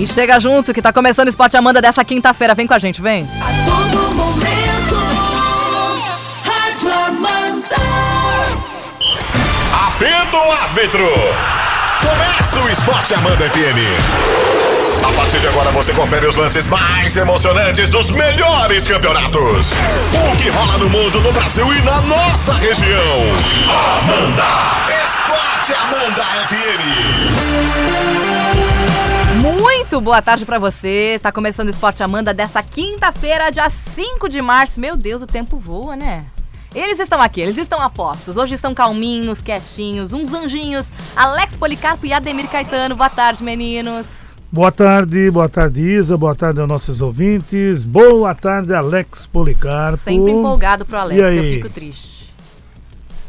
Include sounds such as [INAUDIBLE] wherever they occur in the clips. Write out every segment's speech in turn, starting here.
E chega junto que tá começando o Esporte Amanda dessa quinta-feira. Vem com a gente, vem. A todo momento, Rádio Amanda. O árbitro! Começa o Esporte Amanda FM. A partir de agora você confere os lances mais emocionantes dos melhores campeonatos. O que rola no mundo, no Brasil e na nossa região. Amanda! Esporte Amanda FM. Muito boa tarde pra você. Tá começando o Esporte Amanda dessa quinta-feira, dia 5 de março. Meu Deus, o tempo voa, né? Eles estão aqui, eles estão a postos. Hoje estão calminhos, quietinhos, uns anjinhos. Alex Policarpo e Ademir Caetano. Boa tarde, meninos. Boa tarde, boa tarde Isa, boa tarde aos nossos ouvintes, boa tarde Alex Policarpo. Sempre empolgado pro Alex, E aí? eu fico triste.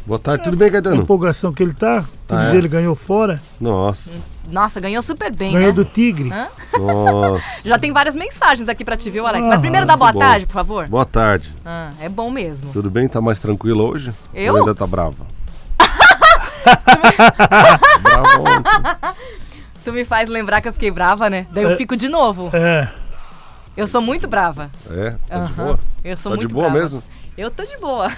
Boa tarde, tudo bem, A Caetano? empolgação que ele tá, o time Ah, é? dele ganhou fora, Nossa, Nossa, ganhou super bem, ganhou né? do Tigre. Hã? nossa. [LAUGHS] Já tem várias mensagens aqui pra te, viu, Alex? Mas Ah, primeiro dá boa bom. tarde, por favor. Boa tarde. Ah, é bom mesmo. Tudo bem? Tá mais tranquila hoje? Eu? Ou ainda tá brava? [LAUGHS] brava. Tu me faz lembrar que eu fiquei brava, né? Daí eu É. fico de novo. É, Eu sou muito brava. É, tá de Aham. boa? Eu sou Tá muito de boa brava. mesmo? Eu tô de boa.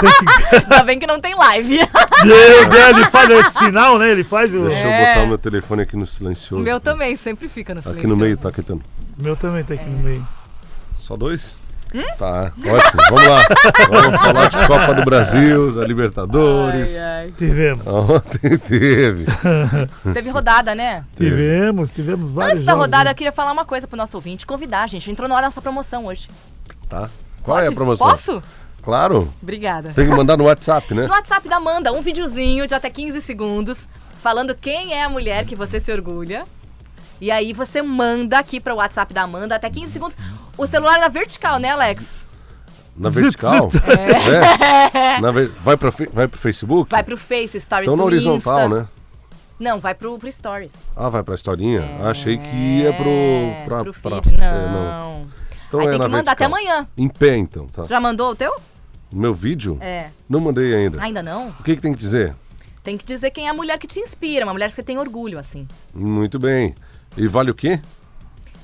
[LAUGHS] Ainda bem que não tem live. Meu Deus, ele faz esse sinal, né? Ele faz o... Deixa É. eu botar o meu telefone aqui no silencioso. o meu também sempre fica no silêncio. Aqui no meio, tá, Caetano? O meu também tá aqui no meio. Só dois? Hum? Tá, ótimo. Vamos lá. Vamos falar de Copa do Brasil, da Libertadores. Ai, ai. Tivemos, Ontem teve. [LAUGHS] Teve rodada, né? tivemos, tivemos vários Antes da jogos, rodada, né? eu queria falar uma coisa pro nosso ouvinte, convidar gente. Entrou na hora da nossa promoção hoje. Tá. Qual é a Pode? promoção? Posso? Claro. Obrigada. Tem que mandar no WhatsApp, né? No WhatsApp da Amanda, um videozinho de até 15 segundos, falando quem é a mulher que você se orgulha. E aí você manda aqui para o WhatsApp da Amanda até 15 segundos. O celular na vertical, né, Alex? Na vertical? zit. É. Na ver- vai, pra fe- vai pro Facebook? Vai pro Face, Stories Então na horizontal, Insta. né? Não, vai pro, pro Stories. Ah, vai pra historinha? É, Achei que ia pro. Pra, pro pra- feed, é, não. Então aí é tem na que mandar até vertical. amanhã. Em pé, então, tá? Já mandou o teu? Meu vídeo? É. Não mandei ainda. Ainda não? O que, que tem que dizer? Tem que dizer quem é a mulher que te inspira, uma mulher que você tem orgulho, assim. Muito bem. E vale o quê?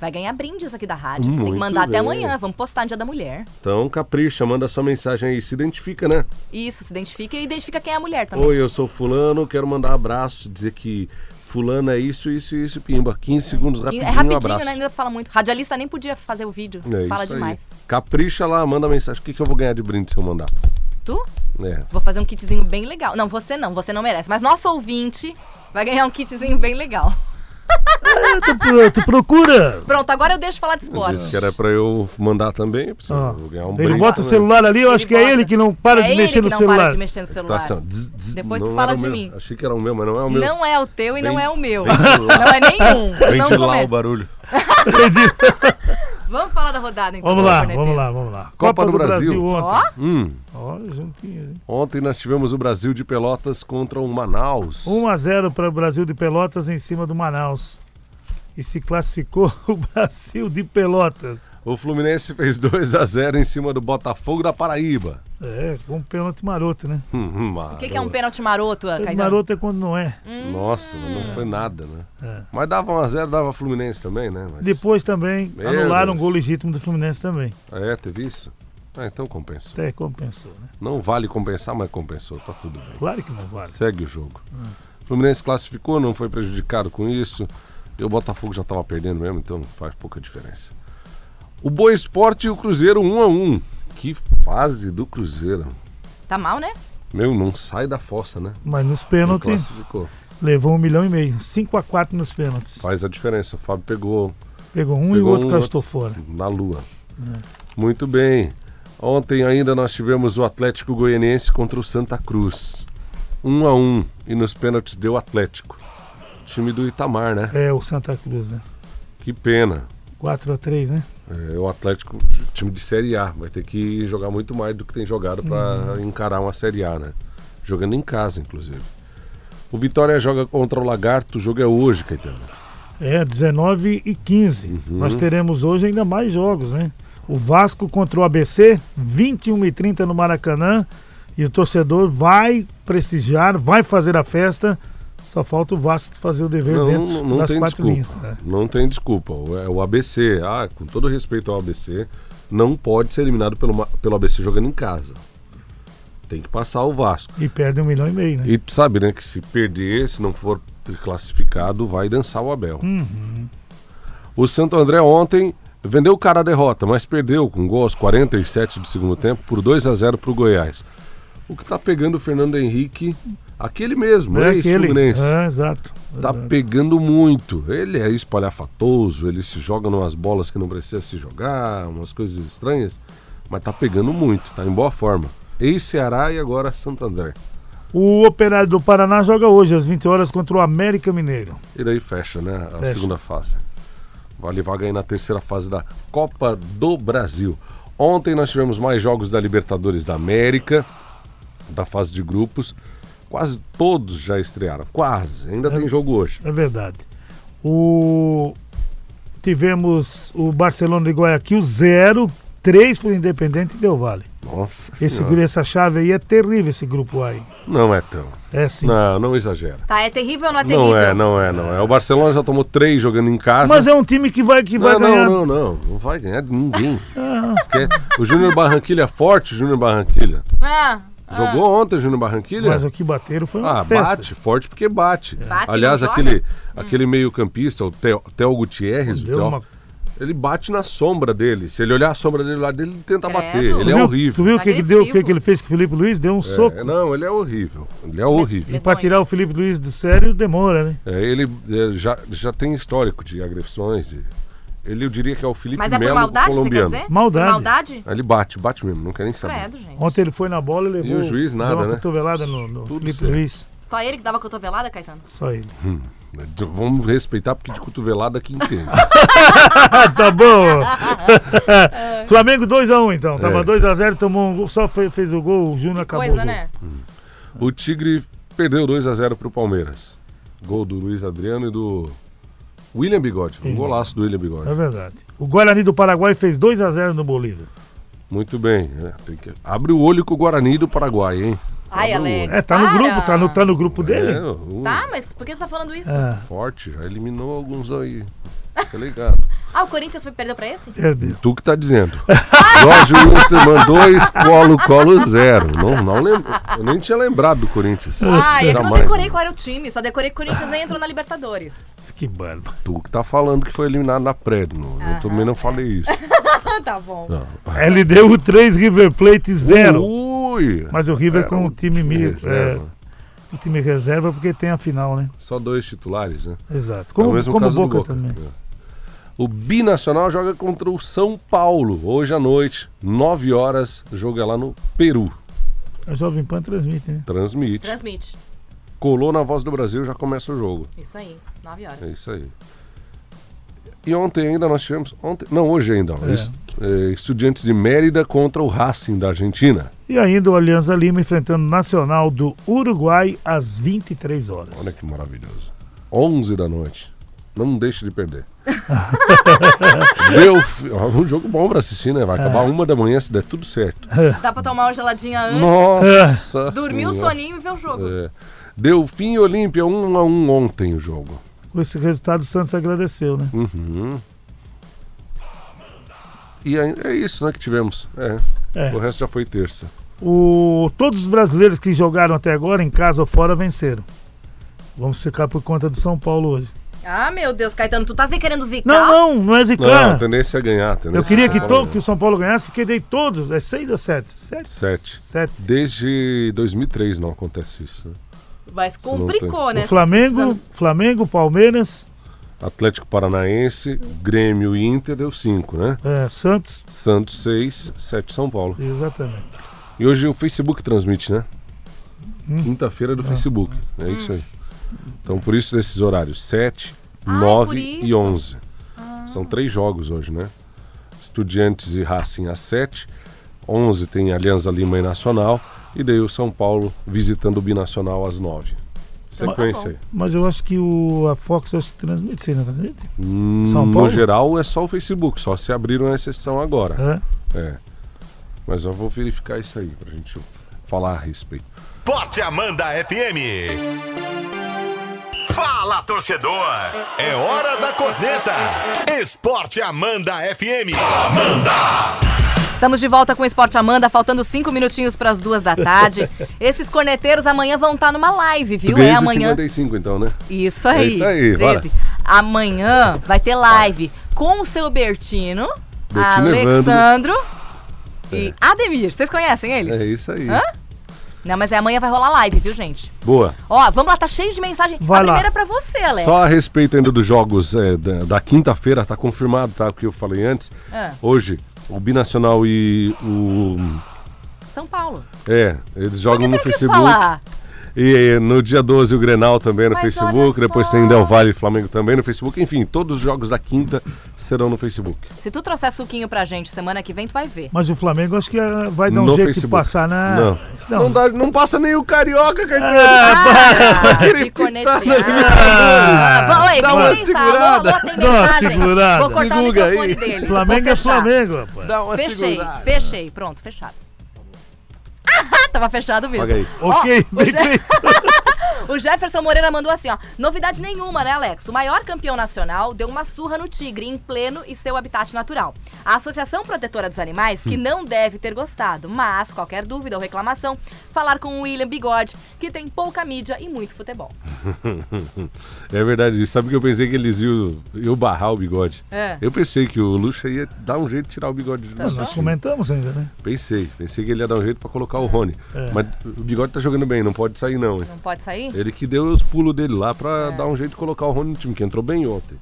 Vai ganhar brindes aqui da rádio. tem que Muito mandar até bem. amanhã. Vamos postar no Dia da Mulher. Então capricha, manda sua mensagem aí, se identifica, né? Isso, se identifica e identifica quem é a mulher também. Oi, eu sou fulano, quero mandar abraço, dizer que fulano é isso, isso, isso, pimba. 15 segundos E rapidinho, é rapidinho, um né? Ainda fala muito. Radialista nem podia fazer o vídeo. É fala demais. Aí. Capricha lá, manda mensagem. O que, que eu vou ganhar de brinde se eu mandar? Tu? É. Vou fazer um kitzinho bem legal. Não, você não, você não merece. Mas nosso ouvinte vai ganhar um kitzinho bem legal. É, [LAUGHS] tu, tu procura. Pronto, agora eu deixo falar de Eu esporte. disse que era pra eu mandar também, eu preciso vou ganhar um ele bota o celular ali, eu acho que é ele que não para é de ele mexer que no não celular. para de mexer no Tá celular. assim, Depois tu fala de meu. mim. Achei que era o meu, mas não é o meu. Não é o teu e não é o meu. Não é nenhum. [LAUGHS] Vem não de lá começa. o barulho. [LAUGHS] Vamos falar da rodada então. Vamos lá, vamos lá, vamos lá. Copa do Brasil. ontem. Ó, Hum, Olha, juntinho. hein? ontem nós tivemos o Brasil de Pelotas contra o Manaus. 1 a 0 para o Brasil de Pelotas em cima do Manaus. E se classificou [LAUGHS] o Brasil de Pelotas. O Fluminense fez 2 a 0 em cima do Botafogo da Paraíba. É, com um pênalti maroto, né? Hum, o que, que é um pênalti maroto, Pênalti Caetano? maroto é quando não é. Nossa, mas não foi nada, né? É. Mas dava 1 a 0 dava Fluminense também, né? Mas... Depois também Meu anularam um Deus. gol legítimo do Fluminense também. É, teve isso? Ah, então compensou. Até compensou, né? Não vale compensar, mas compensou, tá tudo bem. Claro que não vale. Segue o jogo. O Fluminense classificou, não foi prejudicado com isso. E o Botafogo já estava perdendo mesmo, então faz pouca diferença. O Boa Esporte e o Cruzeiro 1 a 1 Que fase do Cruzeiro. Tá mal, né? Meu, não sai da fossa, né? Mas nos pênaltis levou um milhão e meio. 5 a 4 nos pênaltis. Faz a diferença. O Fábio pegou Pegou um e o Pegou outro um, castou fora. na lua. Muito bem. Ontem ainda nós tivemos o Atlético Goianiense contra o Santa Cruz. 1 a 1 E nos pênaltis deu Atlético. Time do Itamar, né? É, o Santa Cruz, né? Que pena. 4 a 3 né? É, o Atlético, time de Série A, vai ter que jogar muito mais do que tem jogado para encarar uma Série A, né? Jogando em casa, inclusive. O Vitória joga contra o Lagarto, o jogo é hoje, Caetano. É, 19 e 15. Uhum. Nós teremos hoje ainda mais jogos, né? O Vasco contra o ABC, 21 e 30 no Maracanã. E o torcedor vai prestigiar, vai fazer a festa Só falta o Vasco fazer o dever Não, dentro não, não das quatro desculpa. linhas. né? Não tem desculpa. O- É o ABC. Ah, com todo respeito ao ABC, não pode ser eliminado pelo, pelo ABC jogando em casa. Tem que passar o Vasco. E perde um milhão e meio, né? E tu sabe, né, que se perder, se não for classificado, vai dançar o Abel. Uhum. O Santo André ontem vendeu o cara a derrota, mas perdeu com gol aos 47 do segundo tempo por 2 a 0 pro Goiás. O que tá pegando o Fernando Henrique, aquele mesmo, É é aquele. ex-fluminense. É, exato. Tá Exato. pegando muito. Ele é espalhafatoso, ele se joga umas bolas que não precisa se jogar, umas coisas estranhas, mas tá pegando muito, tá em boa forma. Ex-Ceará e agora Santo André. O Operário do Paraná joga hoje, às 20 horas, contra o América Mineiro. E daí fecha, né? A Fecha. segunda fase. Vale vaga aí na terceira fase da Copa do Brasil. Ontem nós tivemos mais jogos da Libertadores da América, da fase de grupos. Quase todos já estrearam. Quase. Ainda tem jogo hoje. É verdade. O... Tivemos o Barcelona de Guayaquil, 0, 3 para o Independente Del Vale. Nossa. Esse, grupo- essa chave aí é terrível, esse grupo aí. Não é tão. É sim. Não, não exagera. Tá, é terrível ou não é terrível? Não é, não é, não é. O Barcelona já tomou três jogando em casa. Mas é um time que vai, que vai não, ganhar. não, não, não. Não vai ganhar de ninguém. [LAUGHS] Esquece. O Júnior Barranquilha é forte, o Júnior Barranquilha. Ah, Jogou ontem o Júnior Barranquilha? Mas o que bateram foi uma Ah, festa. bate, forte porque bate. Bate, Aliás, não joga? aquele, aquele meio-campista, o Theo, Theo Gutierrez, o Theo, uma- ele bate na sombra dele. Se ele olhar a sombra dele lá dele, ele tenta Credo. bater. Tu Ele é viu, horrível. Tu viu o que, que deu, o que, que ele fez com o Felipe Luiz? Deu um soco. É, não, ele é horrível. Ele é horrível. Medonho. Pra tirar o Felipe Luiz do sério demora, né? É, ele é, já, já tem histórico de agressões. e Ele, eu diria que é o Felipe Mas é por Melo maldade, você quer colombiano. dizer? Maldade. Por maldade? Ele bate, bate mesmo, não quer nem saber. Credo, gente. Ontem ele foi na bola e levou. E o juiz nada, deu uma né? cotovelada no, no Tudo Felipe certo. Luiz. Só ele que dava cotovelada, Caetano? Só ele. Vamos respeitar porque de cotovelada que entende. Ah, [LAUGHS] tá bom. [LAUGHS] Flamengo 2x1 então. Tava É. 2x0, tomou um gol, só fez, fez o gol, o Júnior acabou. Coisa, o gol. né? o Tigre perdeu 2 a 0 pro Palmeiras. Gol do Luiz Adriano e do William Bigode. Um Sim. golaço do William Bigode. É verdade. O Guarani do Paraguai fez 2x0 no Bolívia. Muito bem. né? Tem que- Abre o olho com o Guarani do Paraguai, hein? Ai, Abre Alex. É, tá no para. grupo, tá no, tá no grupo dele. É, o- Tá, mas por que você tá falando isso? É, Forte, já eliminou alguns aí. Tá ligado? [LAUGHS] Ah, o Corinthians foi perdeu pra esse? perdeu. Tu que tá dizendo. Jorge Wilstermann 2, Colo Colo 0. Não, não lembro. Eu nem tinha lembrado do Corinthians. É que eu não decorei qual era o time, só decorei que o Corinthians nem entrou na Libertadores. [LAUGHS] Que barba. Tu que tá falando que foi eliminado na pré. não- Eu também não falei isso. Ah, [LAUGHS] tá bom. Não. LDU 3, River Plate 0. Ui! Mas o River Era com um o time meio. reserva. É, o time reserva porque tem a final, né? Só dois titulares, né? Exato. é o Como, mesmo como caso do Boca, Boca. também. É. O Binacional joga contra o São Paulo, hoje à noite, 9 horas, o jogo é lá no Peru. A Jovem Pan transmite, né? Transmite. Transmite. Colou na Voz do Brasil, já começa o jogo. Isso aí, 9 horas. É isso aí. E ontem ainda nós tivemos. Ontem, não, hoje ainda. É. est- é, estudiantes de Mérida contra o Racing da Argentina. E ainda o Alianza Lima enfrentando o Nacional do Uruguai às 23 horas. Olha que maravilhoso. 11 da noite. Não deixe de perder. [LAUGHS] Deu. Um jogo bom pra assistir, né? Vai É. acabar uma da manhã se der tudo certo. Dá pra tomar uma geladinha antes, Nossa! dormir o soninho e ver o jogo. É. Deu fim Olímpia 1 a 1 ontem o jogo. Com esse resultado, o Santos agradeceu, né? Uhum. E é isso, né, que tivemos. É. É. O resto já foi terça. O, todos os brasileiros que jogaram até agora, em casa ou fora, venceram. Vamos ficar por conta do São Paulo hoje. Ah, meu Deus, Caetano, tu tá se querendo zicar? Não, não, não é Não, zicar. a tendência é ganhar. tendência Eu queria é que, São Paulo to, que o São Paulo ganhasse, porque dei todos. É seis ou sete? Sete? Sete. Sete. Desde 2003 não acontece isso. né? Mas complicou, né? O Flamengo, Flamengo, Palmeiras, Atlético Paranaense, Grêmio e Inter deu 5, né? é, Santos. Santos 6, 7 São Paulo. Exatamente. E hoje o Facebook transmite, né? Hum. Quinta-feira do Facebook. É isso aí. Então por isso desses horários 7, Ah, é 9 por e isso. 11. São três jogos hoje, né? Estudiantes e Racing às 7, 11 tem Alianza Lima e Nacional e daí o São Paulo visitando o Binacional às 9. Sequência aí. Mas eu acho que o, a Fox acho que transmite, sim, não transmite? Hum, São No Paulo? geral é só o Facebook, só se abriram a exceção agora. É. É. Mas eu vou verificar isso aí pra gente falar a respeito. Porte Amanda FM. Fala, torcedor! É hora da corneta! Esporte Amanda FM. Estamos de volta com o Esporte Amanda, faltando cinco minutinhos para as duas da tarde. [LAUGHS] Esses corneteiros amanhã vão estar numa live, viu? É amanhã. 55 então, né? Isso aí. É isso aí, 13. Amanhã vai ter live com o seu Bertino, Bertino Alexandro e Ademir. Vocês conhecem eles? É isso aí. Hã? Não, mas é amanhã vai rolar live, viu, gente? Boa. Ó, vamos lá, tá cheio de mensagem. Vai a lá. primeira é pra você, Alex. Só a respeito ainda dos jogos é, da, da quinta-feira, tá confirmado, tá? O que eu falei antes. Ah. Hoje, o Binacional e o. São Paulo. É, eles jogam Por no que tu não quis Facebook. falar? E no dia 12 o Grenal também no Mas Facebook. Depois tem Del Valle e Flamengo também no Facebook. Enfim, todos os jogos da quinta serão no Facebook. Se tu trouxer suquinho pra gente semana que vem, tu vai ver. Mas o Flamengo acho que ah, vai dar um no jeito de Facebook. passar na. Não. Não. dá- não passa nem o Carioca, Caetano. Ah, querer de cornetear. Ah, Ah, Oi, dá vamos uma segurada. Alô, alô, tem Dá uma segurada. Vou cortar Seguga o microfone aí. deles. Flamengo é. Flamengo, rapaz. Dá uma Fechei, segurada. fechei. Pronto, fechado. [LAUGHS] Tava fechado mesmo. Ok, Ó, o, bem Je- feito. [LAUGHS] [LAUGHS] o Jefferson Moreira mandou assim, ó. Novidade nenhuma, né, Alex? O maior campeão nacional deu uma surra no tigre em pleno e seu habitat natural. A Associação Protetora dos Animais, que não deve ter gostado, mas, qualquer dúvida ou reclamação, falar com o William Bigode, que tem pouca mídia e muito futebol. [LAUGHS] É verdade. Sabe que eu pensei que eles iam, iam barrar o bigode. É. Eu pensei que o Lucha ia dar um jeito de tirar o bigode de Tá nós. Nós comentamos ainda, né? Pensei. Pensei que ele ia dar um jeito pra colocar o Rony. É. Mas o bigode tá jogando bem, não pode sair não, hein? Não pode sair? Ele que deu os pulos dele lá pra É. dar um jeito de colocar o Rony no time, que entrou bem ontem.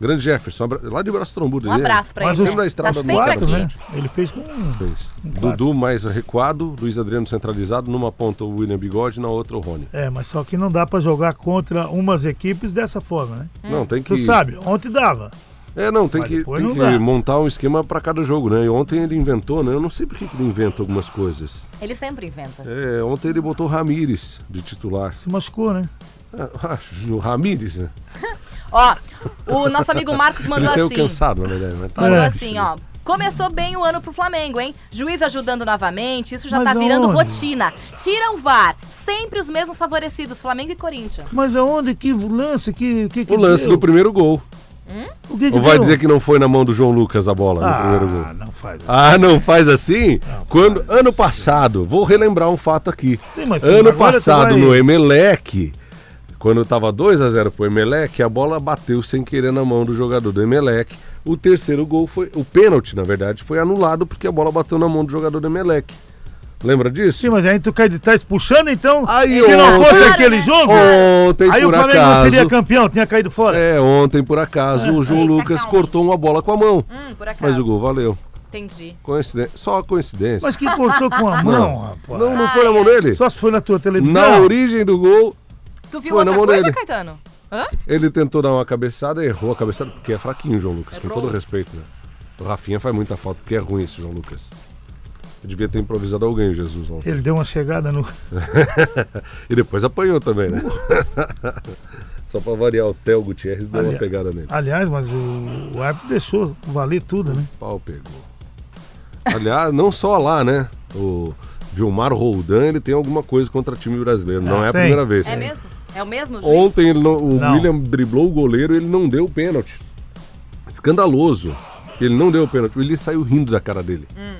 Grande Jefferson, abra- lá de Braço Trombudo. Um abraço pra Mas ele. os- da estrada tá aqui. né? Ele fez com. Fez. Dudu mais recuado, Luiz Adriano centralizado, numa ponta o William Bigode, na outra o Rony. É, mas só que não dá pra jogar contra umas equipes dessa forma, né? Não, tem que. Tu sabe, ontem dava. É, não, tem Mas que, tem não que montar um esquema pra cada jogo, né? E ontem ele inventou, né? Eu não sei por que que ele inventa algumas coisas. Ele sempre inventa. É, ontem ele botou o Ramires de titular. Se machucou, né? Ah, o Ramires, né? [LAUGHS] Ó, o nosso amigo Marcos Ele mandou saiu assim. cansado, na verdade. Mas tá Mandou É. assim, ó. Começou bem o ano pro Flamengo, hein? Juiz ajudando novamente, isso já Mas tá virando aonde? rotina. Tira o VAR. Sempre os mesmos favorecidos, Flamengo e Corinthians. Mas aonde? Que lance? Que, que, que O lance deu? do primeiro gol. O que que Ou vai deu? dizer que não foi na mão do João Lucas a bola no primeiro gol? Ah, não faz. Ah, não faz assim? Não, Quando ano passado, vou relembrar um fato aqui. Sim, ano passado vai- no Emelec, quando tava 2 a 0 pro Emelec, a bola bateu sem querer na mão do jogador do Emelec. O terceiro gol foi, o pênalti, na verdade, foi anulado porque a bola bateu na mão do jogador do Emelec. Lembra disso? Sim, mas aí tu cai de trás puxando, então. Aí, se não ontem- fosse aquele jogo, Ontem, aí o Flamengo não acaso. seria campeão, tinha caído fora. É, ontem, por acaso, o João se Lucas cortou uma bola com a mão. Hum, por acaso. Mas o gol valeu. Entendi. Coincidência. Só coincidência. Mas que cortou com a mão, rapaz. Não, não foi na mão dele? Só se foi na tua televisão. Na origem do gol, Tu viu Foi na outra mão coisa, dele. Caetano? Hã? ele tentou dar uma cabeçada, errou a cabeçada, porque é fraquinho o João Lucas, Errou. com todo respeito, né? O Rafinha faz muita falta, porque é ruim esse João Lucas. Eu devia ter improvisado alguém, Jesus. ontem. Ele deu uma chegada no. [LAUGHS] e depois apanhou também, né? [LAUGHS] Só pra variar, o Theo Gutierrez deu uma Ali- pegada nele. Aliás, mas o, o árbitro deixou valer tudo, né? Pau pegou. Aliás, não só lá, né? O Vilmar Roldan, ele tem alguma coisa contra time brasileiro. Não Ah, é a tem. primeira vez. É mesmo? É o mesmo juiz? Ontem ele não- o Não. William driblou o goleiro e ele não deu o pênalti. Escandaloso. Ele não deu o pênalti. Ele saiu rindo da cara dele. Hum.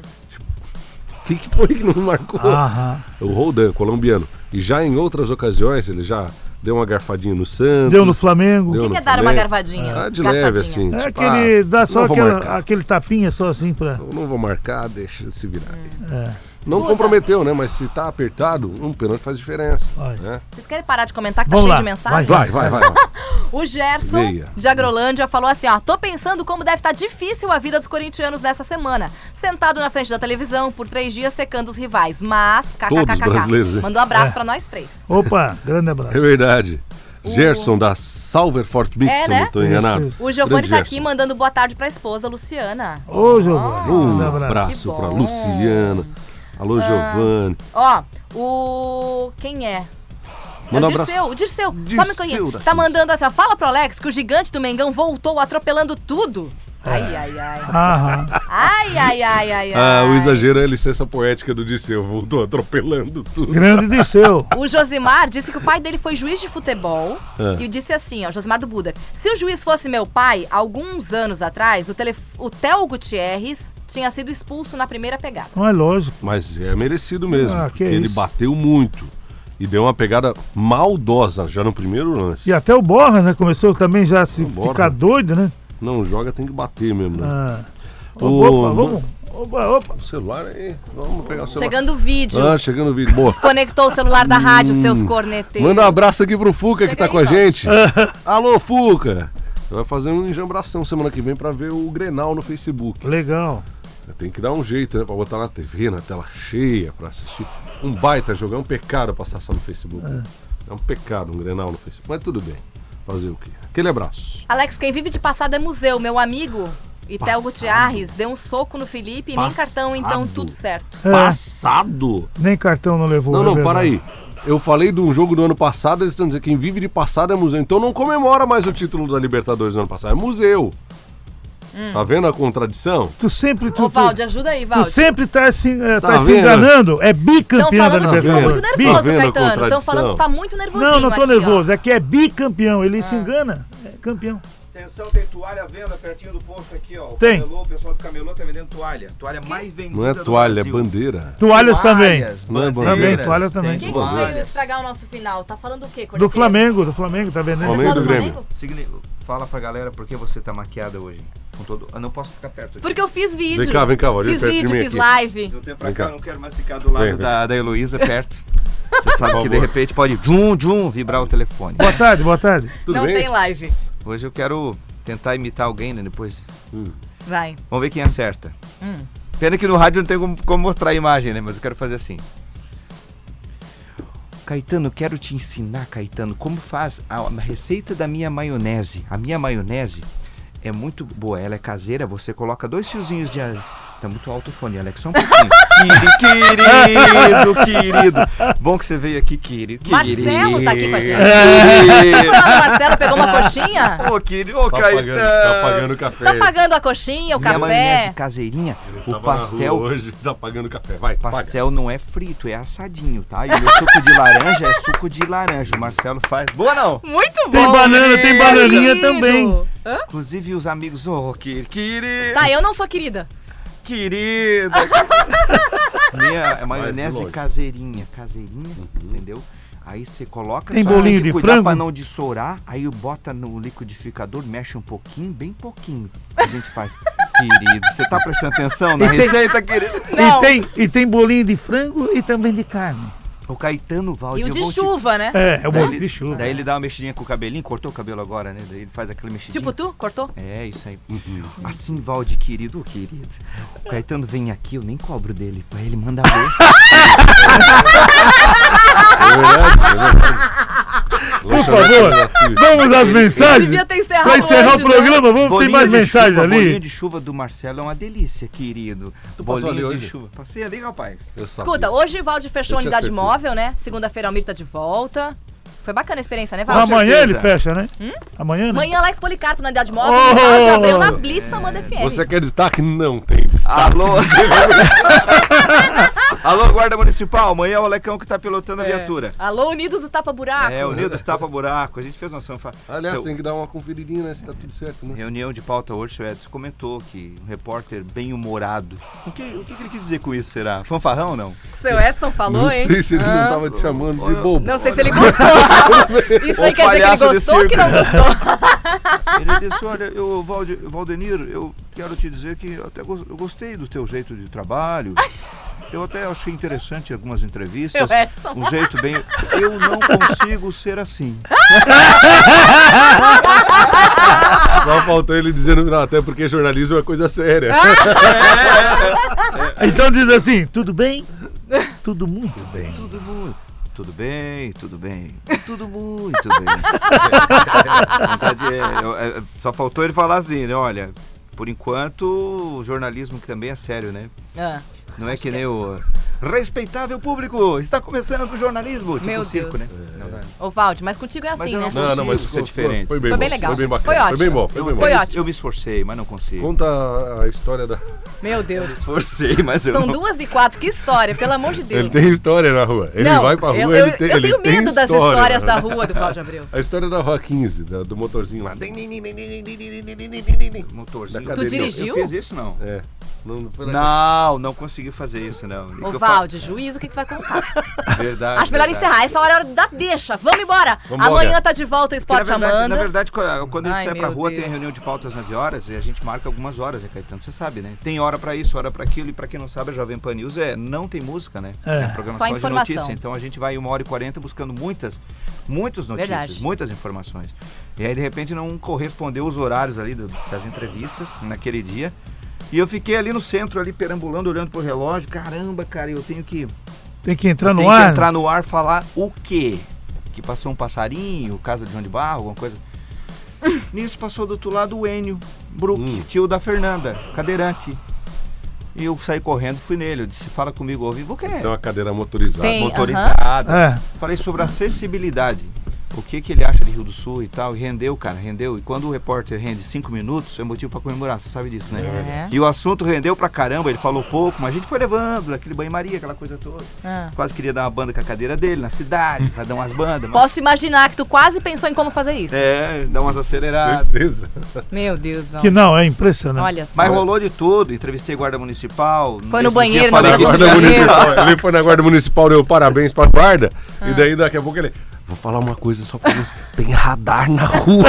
O que, que foi que não marcou? Aham. O Roldan, colombiano. E já em outras ocasiões ele já deu uma garfadinha no Santos. Deu no Flamengo. Deu O que, que é dar uma garfadinha? Ah, de Garfadinha. leve assim. É tipo, aquele. ah, dá só aquela, aquele tapinha só assim pra. Eu não vou marcar, deixa se virar. É. Não comprometeu, né? Mas se tá apertado, um pênalti faz diferença. Né? Vocês querem parar de comentar que tá Vamos cheio lá, de mensagem? Vai, vai, vai. vai. [LAUGHS] O Gerson, Leia. de Agrolândia, falou assim, ó. Tô pensando como deve estar difícil a vida dos corintianos nessa semana. Sentado na frente da televisão por três dias secando os rivais. Mas, Todos kkkk. Mandou um abraço É. pra nós três. Opa, grande abraço. É verdade. Gerson da Salverfort Mix, É, né? tô enganado. Isso, O Giovanni tá Gerson. aqui mandando boa tarde pra esposa, Luciana. Ô, Giovanni, Um abraço. abraço Que pra bom. Luciana. Alô, Giovanni. Ó, o... Quem é? Manda é um o Dirceu, o Dirceu. Só me Dirceu conhece. Tá mandando assim, ó. Fala pro Alex que o gigante do Mengão voltou atropelando tudo. Ai, ai, ai. Aham. Ai, ai, ai, ai, Ah, o ai. exagero é a licença poética do Disseu. Voltou atropelando tudo. Grande Disseu. O Josimar disse que o pai dele foi juiz de futebol É. e disse assim, ó, Josimar do Buda, se o juiz fosse meu pai, alguns anos atrás, o, tele... o Theo Gutierrez tinha sido expulso na primeira pegada. Não é lógico. Mas é merecido mesmo. Ah, que porque ele isso. bateu muito. E deu uma pegada maldosa já no primeiro lance. E até o Borra, né? Começou também já a se O Borja. ficar doido, né? Não joga, tem que bater mesmo. Né? Ah. O- Opa, vamos. Opa, opa. O celular aí. Vamos pegar o celular. Chegando o vídeo. Ah, chegando o vídeo. Boa. Conectou o celular da rádio, seus corneteiros. Manda um abraço aqui pro Fuca que Chega tá aí, com a gente. [LAUGHS] Alô, Fuca. Vai fazer um enjambração semana que vem pra ver o Grenal no Facebook. Legal. Tem que dar um jeito, né? Pra botar na TV, na tela cheia, pra assistir. Um baita jogo. É um pecado passar só no Facebook. É, um pecado um Grenal no Facebook. Mas tudo bem. Fazer o quê? Aquele abraço. Alex, quem vive de passado é museu. Meu amigo, Itel Passado? Gutierrez, deu um soco no Felipe e nem cartão, então tudo certo. É, Passado? nem cartão não levou. Não, é não, verdade. para aí. Eu falei de um jogo do ano passado, eles estão dizendo que quem vive de passado é museu. Então não comemora mais o título da Libertadores do ano passado. É museu. Tá vendo a contradição? Tu sempre. Tu, Ô, tu, Valde, ajuda aí, tu Valde. sempre tá, se, eh, tá Tá se enganando. É bicampeão da falando que ficou Libertadores. muito Tá nervoso, a Caetano. Estão falando que tá muito nervosinho Não, não tô aqui, ó. nervoso. É que é bicampeão. Ele se engana. É campeão. Atenção, tem toalha à venda pertinho do posto aqui, ó. O Tem. Camelô, o pessoal do Camelô tá vendendo toalha. Toalha mais vendida Não é do toalha, é bandeira. Toalhas também. Toalhas, é bandeiras, Também, toalha também. tem Quem que toalhas. veio estragar o nosso final? Tá falando o quê, Do corneteiro? Flamengo, do Flamengo, tá vendendo. É o Flamengo do do Grêmio. Fala pra galera por que você tá maquiada hoje. Com todo... Eu não posso ficar perto aqui. Porque eu fiz vídeo. Vem cá, vem cá, Valdir, Fiz perto de vídeo, mim fiz aqui. live. De um tempo pra cá, cá. eu não quero mais ficar do lado Vem, vem. da, da Heloísa perto. [LAUGHS] Você sabe que de repente pode jum, jum, vibrar o telefone. Boa tarde, boa tarde. Tudo Não bem? tem live. Hoje eu quero tentar imitar alguém, né? Depois. Vai. Vamos ver quem acerta. Hum. Pena que no rádio não tem como, como mostrar a imagem, né? Mas eu quero fazer assim. Caetano, quero te ensinar, Caetano, como faz a, a receita da minha maionese. A minha maionese é muito boa, ela é caseira, você coloca dois fiozinhos de... Tá muito alto o fone, Alex, só um pouquinho. querido, querido. Bom que você veio aqui, querido. Marcelo tá aqui com a gente. Querido. O Marcelo pegou uma coxinha? Ô, querido, ô, Tá Caetano. pagando, tá pagando café. Tá pagando a coxinha, o Minha maionese café? caseirinha, o Tava na pastel hoje tá pagando café. Vai, paga. Pastel não é frito, é assadinho, tá? E o meu suco de laranja é suco de laranja. O Marcelo faz. Boa não! Muito bom. Tem banana, tem bananinha querido. também. Hã? Inclusive os amigos, ô, que, querida, Tá, eu não sou querida. Querida. [LAUGHS] Minha é maionese caseirinha, caseirinha, entendeu? Aí você coloca. Tem bolinho tem de cuidar frango? pra não dissourar. Aí bota no liquidificador, mexe um pouquinho, bem pouquinho. A gente faz. [LAUGHS] Querido, você tá prestando atenção na E tem- receita, querido? Não. E tem, e tem bolinho de frango e também de carne. O Caetano Valdir. E o de te- chuva, né? É, é o Daí bolinho ele, de chuva. daí ele dá uma mexidinha com o cabelinho, cortou o cabelo agora, né? Daí ele faz aquela mexidinha. Tipo tu, cortou? É, isso aí. Assim, Valde, querido, querido. O Caetano vem aqui, eu nem cobro dele. Aí ele manda ver. [LAUGHS] É é. Por favor, vamos às mensagens. Ter Pra encerrar antes, o né? programa, vamos ter Bolinho mais de mensagens chuva, Bolinho ali. de chuva do Marcelo é uma delícia, querido. Tu passou bolinho ali de hoje? chuva. Passei ali, rapaz. Escuta, hoje o Valde fechou a unidade certeza. móvel, né? Segunda-feira o Almir tá de volta. Foi bacana a experiência, né, Valde? Amanhã ele fecha, né? Amanhã, né? Amanhã Alex Policarpo na unidade móvel Oh! e Valde abriu na Blitz Amanda FM. Você quer destaque? Não tem destaque. Alô? [LAUGHS] [LAUGHS] Alô, Guarda Municipal. Amanhã é o Alecão que tá pilotando a É. viatura. Alô, Unidos do Tapa Buraco. É, Unidos Tapa Buraco. A gente fez uma sanfa. Aliás, Seu- tem que dar uma conferidinha, né? Se tá tudo certo, né? Reunião de pauta hoje, o seu Edson comentou que um repórter bem humorado. O que, o que ele quis dizer com isso, será? Fanfarrão, não? Seu Edson falou, Não hein? sei se ele não Ah. tava te chamando de bobo. Não sei se ele gostou. [LAUGHS] Isso aí Ô, quer dizer que ele gostou ou que não gostou. [LAUGHS] Ele disse, olha, eu, Valde, Valdenir, eu quero te dizer que até eu gostei do teu jeito de trabalho. Eu até achei interessante algumas entrevistas. Um jeito bem... Eu não consigo ser assim. [LAUGHS] Só faltou ele dizendo, não, até porque jornalismo é coisa séria. [LAUGHS] Então diz assim, tudo bem? Tudo muito bem. Tudo muito... Tudo bem, tudo bem, tudo muito bem. [LAUGHS] É- eu- é- só faltou ele falar assim, né? Olha, por enquanto, o jornalismo que também é sério, né? Ah. Não é que nem o. Respeitável público, está começando o jornalismo. Tipo Meu um circo, Deus. né? Não. Ô, Valde, mas contigo é assim, eu né? não Não, mas Isso é diferente. Foi bem, Foi bem bom, legal. Foi bem bacana. Foi Foi bem ótimo. bom, foi bem bom. Foi eu, ótimo. eu me esforcei, mas não consigo. Conta a história da. Meu Me Deus. esforcei, mas eu São não... duas e quatro, que história, pelo amor de Deus. Ele tem história na rua. Ele não, vai pra rua, eu, ele eu, tem. eu ele tenho tem medo das história, histórias da rua do Cláudio Abreu. [LAUGHS] A história da Rua 15, da- do motorzinho lá. Motorzinho. Tu dirigiu? Eu fiz isso, não. É. Não, não Não, não consegui fazer isso, não. É que eu Valde, juízo, o que, que vai contar? [LAUGHS] Verdade. Acho melhor verdade. encerrar. Essa hora é hora da deixa. Vamos embora. Vambora. Amanhã tá de volta o Porque, na Esporte verdade, Amanda. na verdade, quando a gente Ai, sai pra rua, Deus. tem reunião de pautas 9 horas e a gente marca algumas horas, né, Caetano? Você sabe, né? Tem hora pra isso, hora pra aquilo. E pra quem não sabe, a Jovem Pan News é, não tem música, né? É. a programação Só de notícia. Então a gente vai uma hora e quarenta buscando muitas, muitas notícias, Verdade. muitas informações. E aí, de repente, não correspondeu os horários ali do- das entrevistas naquele dia. E eu fiquei ali no centro, ali perambulando, olhando pro relógio. Caramba, cara, eu tenho que Tem que entrar no tem ar. que entrar no ar falar o quê? Que passou um passarinho, casa de João de Barro, alguma coisa. [LAUGHS] Nisso passou do outro lado o Enio Brook, Hum. tio da Fernanda, cadeirante. E eu saí correndo, fui nele. Eu disse, fala comigo ao vivo, o quê? Tem uma cadeira motorizada. Tem. Motorizada. É. Falei sobre acessibilidade. O que, que ele acha de Rio do Sul e tal. E rendeu, cara, rendeu. E quando o repórter rende cinco minutos, é motivo pra comemorar, você sabe disso, né? É. E o assunto rendeu pra caramba, ele falou pouco, mas a gente foi levando, aquele banho-maria, aquela coisa toda. Ah. Quase queria dar uma banda com a cadeira dele na cidade, pra dar umas bandas. mas- Posso imaginar que tu quase pensou em como fazer isso. É, dar umas aceleradas. Certeza. Meu Deus, Que Valde. não, é impressionante. Olha só. Mas rolou de tudo, entrevistei guarda municipal. Foi no banheiro, dia na que guarda municipal. Ele foi na guarda municipal, deu parabéns pra guarda. E daí daqui a pouco ele. Vou falar uma coisa só pra você. Tem radar na rua. [LAUGHS]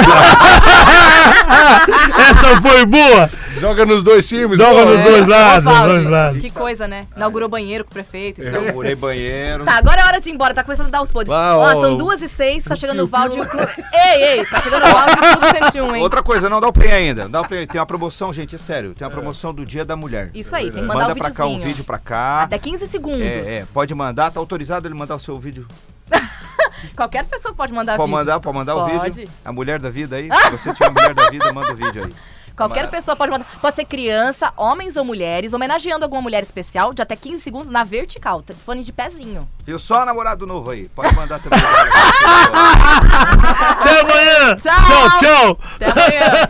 Essa foi boa! Joga nos dois times. Joga pô. nos dois Ô, lados, Valde, dois lados. Que coisa, né? Inaugurou banheiro com o prefeito. e tudo. Inaugurei banheiro. Tá, agora é hora de ir embora. Tá começando a dar os podres. Ah, Ó, são duas e seis. Tá chegando o Valde e o Clube. Ei, ei. Tá chegando o Valde e o Clube 101, hein? Outra coisa, não dá o play ainda. Dá o play. Tem uma promoção, gente, é sério. Tem uma promoção do Dia da Mulher. Isso aí, tem que mandar Manda o pra cá um vídeo pra cá. Até 15 segundos. É, é, pode mandar, tá autorizado ele mandar o seu vídeo. [LAUGHS] Qualquer pessoa pode mandar Pode vídeo. mandar, pode mandar o Pode. vídeo. A mulher da vida aí. [LAUGHS] Se você tiver a mulher da vida, manda o vídeo aí. Qualquer Mas- pessoa pode mandar. Pode ser criança, homens ou mulheres, homenageando alguma mulher especial de até 15 segundos na vertical. Telefone de pezinho. Viu só namorado novo aí. Pode mandar também. [LAUGHS] Até amanhã! Tchau. Tchau, tchau! Até amanhã.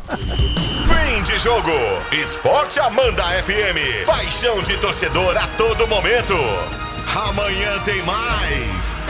Fim de jogo. Esporte Amanda FM. Paixão de torcedor a todo momento. Amanhã tem mais.